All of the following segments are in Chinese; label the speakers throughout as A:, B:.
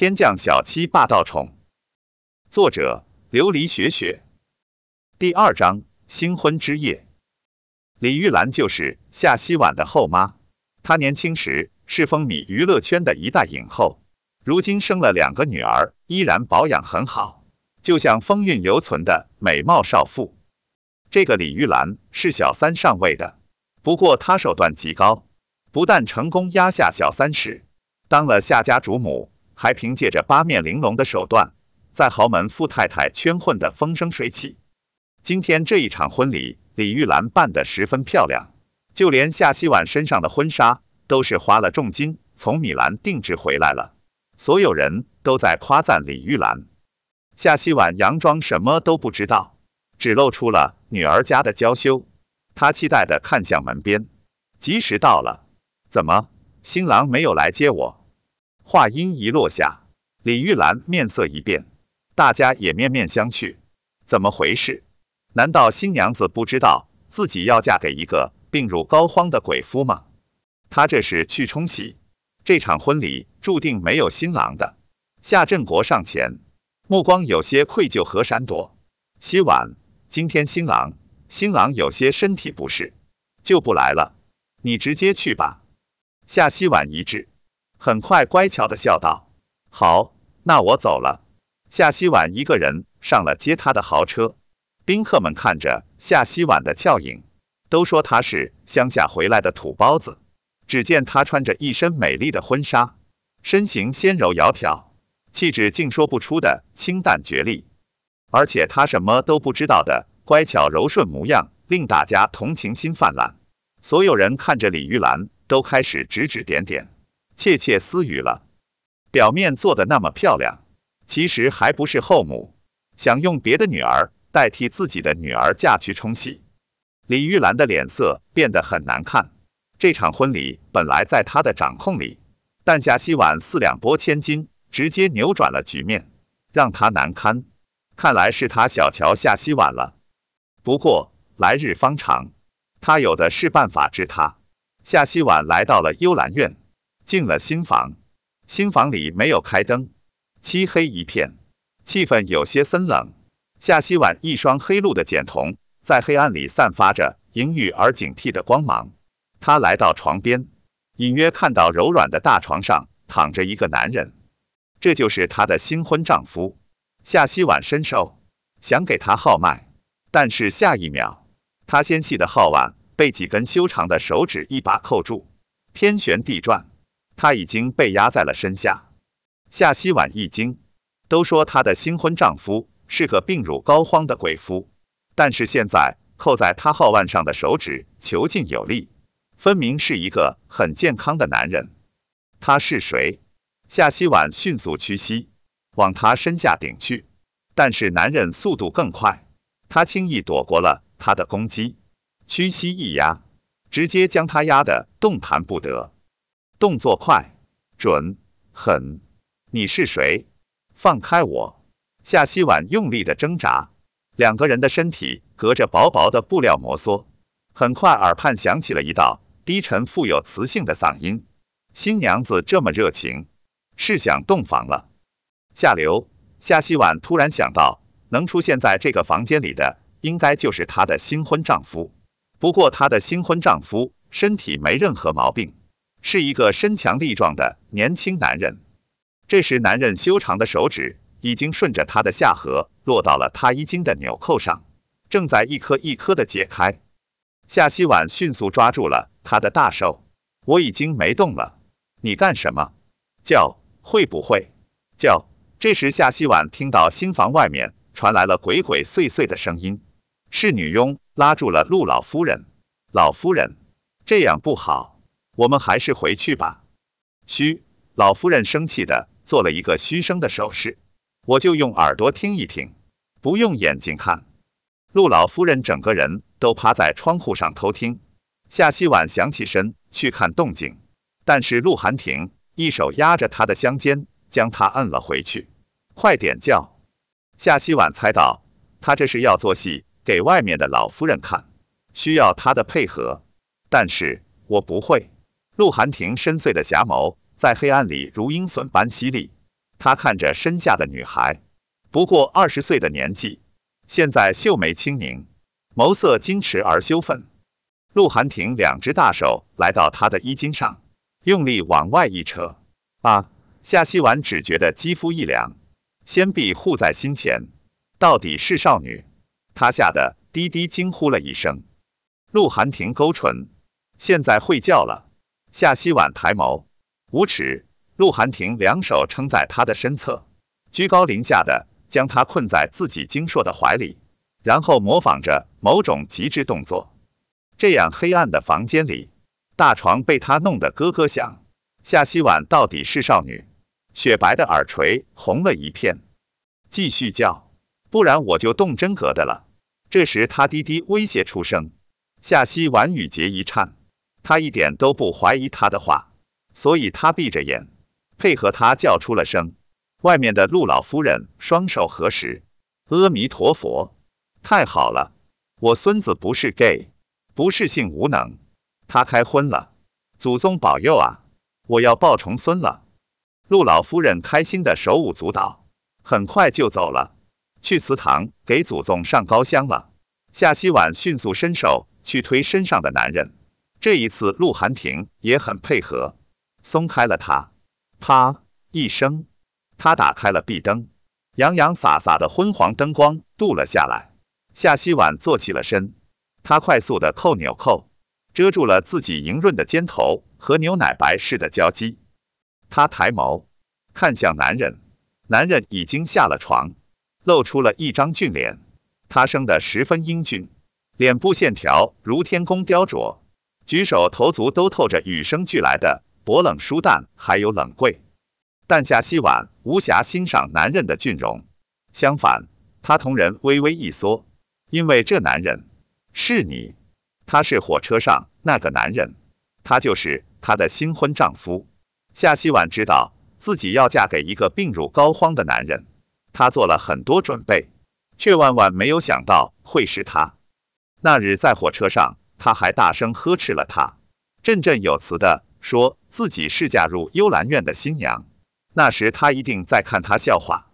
A: 天降小七霸道宠。作者：琉璃雪雪。第二章：新婚之夜。李玉兰就是夏希婉的后妈，她年轻时是风靡娱乐圈的一代影后，如今生了两个女儿，依然保养很好，就像风韵犹存的美貌少妇。这个李玉兰是小三上位的，不过她手段极高，不但成功压下小三时，当了夏家主母，还凭借着八面玲珑的手段，在豪门富太太圈混得风生水起。今天这一场婚礼，李玉兰办得十分漂亮，就连夏希婉身上的婚纱都是花了重金从米兰定制回来了。所有人都在夸赞李玉兰。夏希婉佯装什么都不知道，只露出了女儿家的娇羞。她期待地看向门边，吉时到了，怎么新郎没有来接我？话音一落下，李玉兰面色一变。大家也面面相觑，怎么回事？难道新娘子不知道自己要嫁给一个病入膏肓的鬼夫吗？她这是去冲喜，这场婚礼注定没有新郎的。夏振国上前，目光有些愧疚和闪躲。希婉，今天新郎新郎有些身体不适，就不来了，你直接去吧。夏希婉一滞，很快乖巧的笑道：好，那我走了。夏希婉一个人上了接她的豪车，宾客们看着夏希婉的俏影，都说她是乡下回来的土包子。只见她穿着一身美丽的婚纱，身形纤柔窈窕，气质竟说不出的清淡绝丽。而且她什么都不知道的乖巧柔顺模样，令大家同情心泛滥。所有人看着李玉兰，都开始指指点点，窃窃私语了。表面做的那么漂亮。其实还不是后母，想用别的女儿代替自己的女儿嫁去冲喜。李玉兰的脸色变得很难看。这场婚礼本来在她的掌控里，但夏希婉四两拨千斤，直接扭转了局面，让她难堪。看来是她小瞧夏希婉了。不过来日方长，她有的是办法治她。夏希婉来到了幽兰院，进了新房。新房里没有开灯。漆黑一片，气氛有些森冷。夏希婉一双黑露的茧瞳在黑暗里散发着阴郁而警惕的光芒。她来到床边，隐约看到柔软的大床上躺着一个男人，这就是她的新婚丈夫。夏希婉伸手想给他号脉，但是下一秒，她纤细的号腕被几根修长的手指一把扣住，天旋地转，她已经被压在了身下。夏希婉一惊，都说她的新婚丈夫是个病入膏肓的鬼夫，但是现在扣在她号腕上的手指遒劲有力，分明是一个很健康的男人。他是谁？夏希婉迅速屈膝，往他身下顶去，但是男人速度更快，他轻易躲过了他的攻击，屈膝一压，直接将他压得动弹不得。动作快、准、狠。你是谁？放开我！夏希婉用力的挣扎，两个人的身体隔着薄薄的布料摩挲。很快，耳畔响起了一道低沉富有磁性的嗓音：“新娘子这么热情，是想洞房了。”下流！夏希婉突然想到，能出现在这个房间里的，应该就是她的新婚丈夫。不过，她的新婚丈夫身体没任何毛病，是一个身强力壮的年轻男人。这时，男人修长的手指已经顺着他的下颌落到了他衣襟的纽扣上，正在一颗一颗的解开。夏希婉迅速抓住了他的大手，我已经没动了，你干什么？叫会不会叫？这时，夏希婉听到新房外面传来了鬼鬼祟祟的声音，是女佣拉住了陆老夫人。老夫人，这样不好，我们还是回去吧。嘘，老夫人生气的。做了一个嘘声的手势，我就用耳朵听一听，不用眼睛看。陆老夫人整个人都趴在窗户上偷听。夏希婉想起身去看动静，但是陆寒婷一手压着她的香肩，将她摁了回去。快点叫！夏希婉猜到他这是要做戏给外面的老夫人看，需要她的配合。但是我不会。陆涵婷深邃的霞眸。在黑暗里如鹰隼般犀利，他看着身下的女孩，不过二十岁的年纪，现在秀眉轻凝，眸色矜持而羞愤。陆寒亭两只大手来到她的衣襟上，用力往外一扯，啊！夏希婉只觉得肌肤一凉，先臂护在心前，到底是少女，她吓得低低惊呼了一声。陆寒亭勾唇，现在会叫了。夏希婉抬眸，无耻。陆寒亭两手撑在他的身侧，居高临下的将他困在自己精硕的怀里，然后模仿着某种极致动作。这样黑暗的房间里，大床被他弄得咯咯响。夏希婉到底是少女，雪白的耳垂红了一片。继续叫，不然我就动真格的了。这时他低低威胁出声，夏希婉语节一颤，他一点都不怀疑他的话，所以他闭着眼。配合他叫出了声，外面的陆老夫人双手合十，阿弥陀佛，太好了，我孙子不是 gay，不是性无能，他开荤了，祖宗保佑啊，我要抱重孙了。陆老夫人开心的手舞足蹈，很快就走了，去祠堂给祖宗上高香了。夏希婉迅速伸手去推身上的男人，这一次陆寒亭也很配合，松开了他。啪一声，他打开了壁灯，洋洋洒洒的昏黄灯光镀了下来。夏希婉坐起了身，她快速的扣纽扣，遮住了自己莹润的肩头和牛奶白似的娇肌。她抬眸。看向男人，男人已经下了床，露出了一张俊脸。他生得十分英俊，脸部线条如天工雕琢，举手投足都透着与生俱来的。薄冷疏淡，还有冷贵，但夏希婉无暇欣赏男人的俊容，相反，她瞳仁微微一缩，因为这男人是你，他是火车上那个男人，他就是她的新婚丈夫。夏希婉知道自己要嫁给一个病入膏肓的男人，她做了很多准备，却万万没有想到会是他。那日在火车上，他还大声呵斥了他，振振有词的说。自己是嫁入幽兰院的新娘，那时他一定在看他笑话。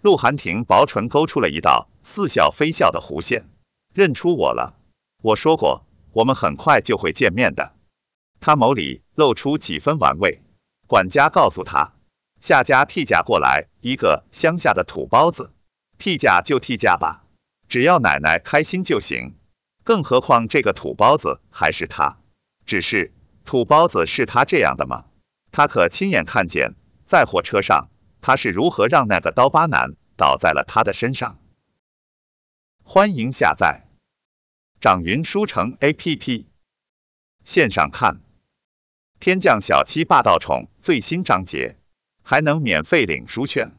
A: 陆寒亭薄唇勾出了一道似笑非笑的弧线，认出我了。我说过，我们很快就会见面的。他眸里露出几分玩味。管家告诉他，夏家替嫁过来一个乡下的土包子，替嫁就替嫁吧，只要奶奶开心就行。更何况这个土包子还是他，只是。土包子是他这样的吗？他可亲眼看见，在火车上他是如何让那个刀疤男倒在了他的身上。欢迎下载掌云书城 APP，线上看天降小七霸道宠最新章节，还能免费领书券。